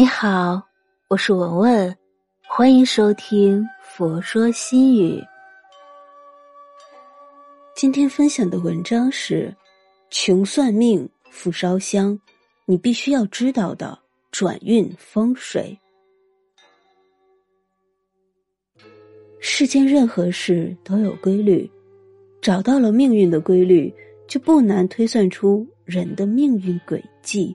你好，我是文文，欢迎收听《佛说心语》。今天分享的文章是：穷算命，富烧香，你必须要知道的转运风水。世间任何事都有规律，找到了命运的规律，就不难推算出人的命运轨迹。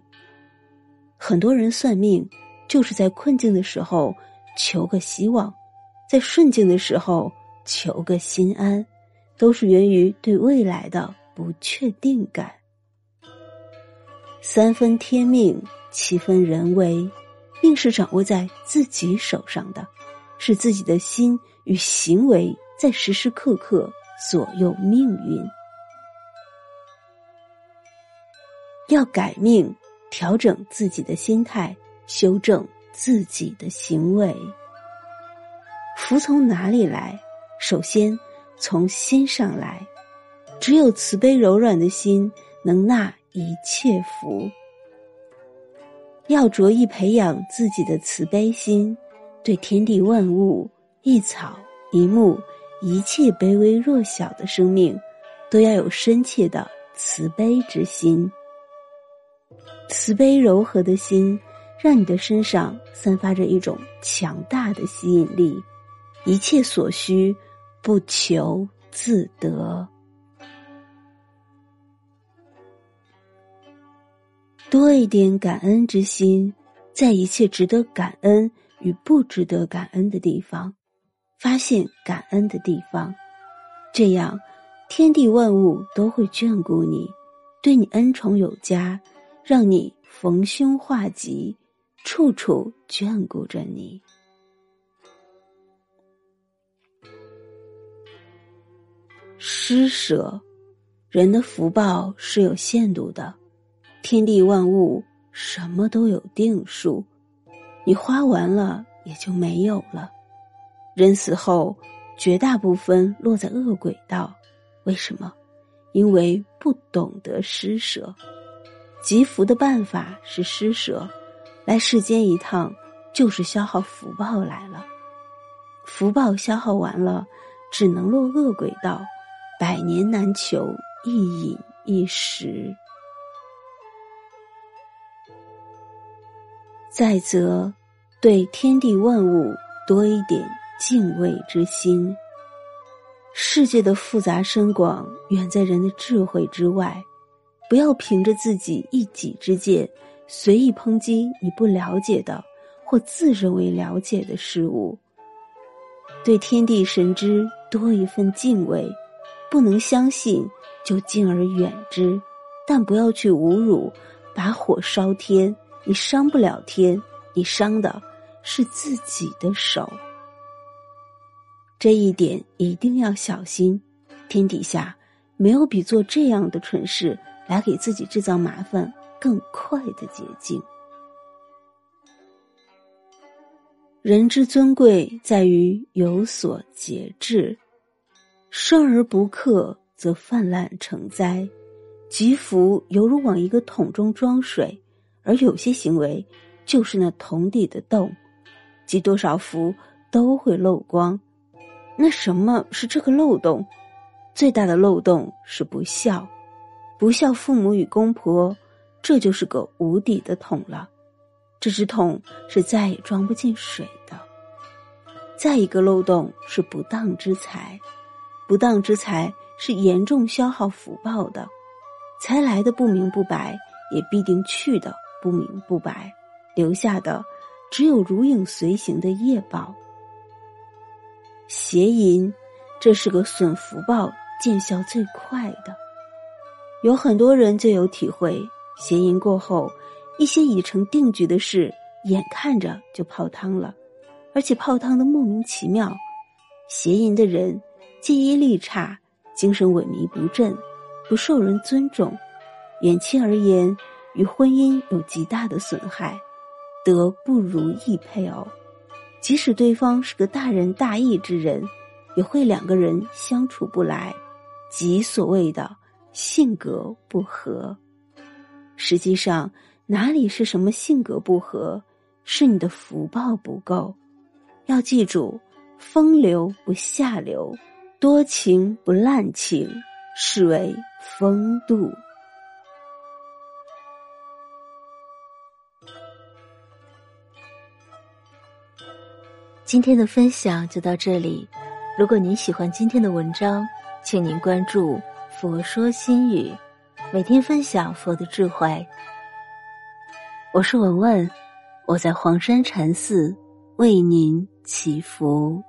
很多人算命，就是在困境的时候求个希望，在顺境的时候求个心安，都是源于对未来的不确定感。三分天命，七分人为，命是掌握在自己手上的，是自己的心与行为在时时刻刻左右命运。要改命。调整自己的心态，修正自己的行为。福从哪里来？首先从心上来。只有慈悲柔软的心，能纳一切福。要着意培养自己的慈悲心，对天地万物、一草一木、一切卑微弱小的生命，都要有深切的慈悲之心。慈悲柔和的心，让你的身上散发着一种强大的吸引力，一切所需不求自得。多一点感恩之心，在一切值得感恩与不值得感恩的地方，发现感恩的地方，这样天地万物都会眷顾你，对你恩宠有加。让你逢凶化吉，处处眷顾着你。施舍，人的福报是有限度的，天地万物什么都有定数，你花完了也就没有了。人死后，绝大部分落在恶鬼道，为什么？因为不懂得施舍。积福的办法是施舍，来世间一趟就是消耗福报来了。福报消耗完了，只能落恶鬼道，百年难求一饮一食。再则，对天地万物多一点敬畏之心。世界的复杂深广，远在人的智慧之外。不要凭着自己一己之见，随意抨击你不了解的或自认为了解的事物。对天地神之多一份敬畏，不能相信就敬而远之，但不要去侮辱。把火烧天，你伤不了天，你伤的是自己的手。这一点一定要小心。天底下没有比做这样的蠢事。来给自己制造麻烦更快的捷径。人之尊贵在于有所节制，生而不克则泛滥成灾。积福犹如往一个桶中装水，而有些行为就是那桶底的洞，积多少福都会漏光。那什么是这个漏洞？最大的漏洞是不孝。不孝父母与公婆，这就是个无底的桶了。这只桶是再也装不进水的。再一个漏洞是不当之财，不当之财是严重消耗福报的。财来的不明不白，也必定去的不明不白，留下的只有如影随形的业报。邪淫，这是个损福报、见效最快的。有很多人就有体会，邪淫过后，一些已成定局的事，眼看着就泡汤了，而且泡汤的莫名其妙。邪淫的人记忆力差，精神萎靡不振，不受人尊重，远期而言，与婚姻有极大的损害，得不如意配偶。即使对方是个大仁大义之人，也会两个人相处不来，即所谓的。性格不合，实际上哪里是什么性格不合，是你的福报不够。要记住，风流不下流，多情不滥情，是为风度。今天的分享就到这里。如果您喜欢今天的文章，请您关注“佛说心语”，每天分享佛的智慧。我是文文，我在黄山禅寺为您祈福。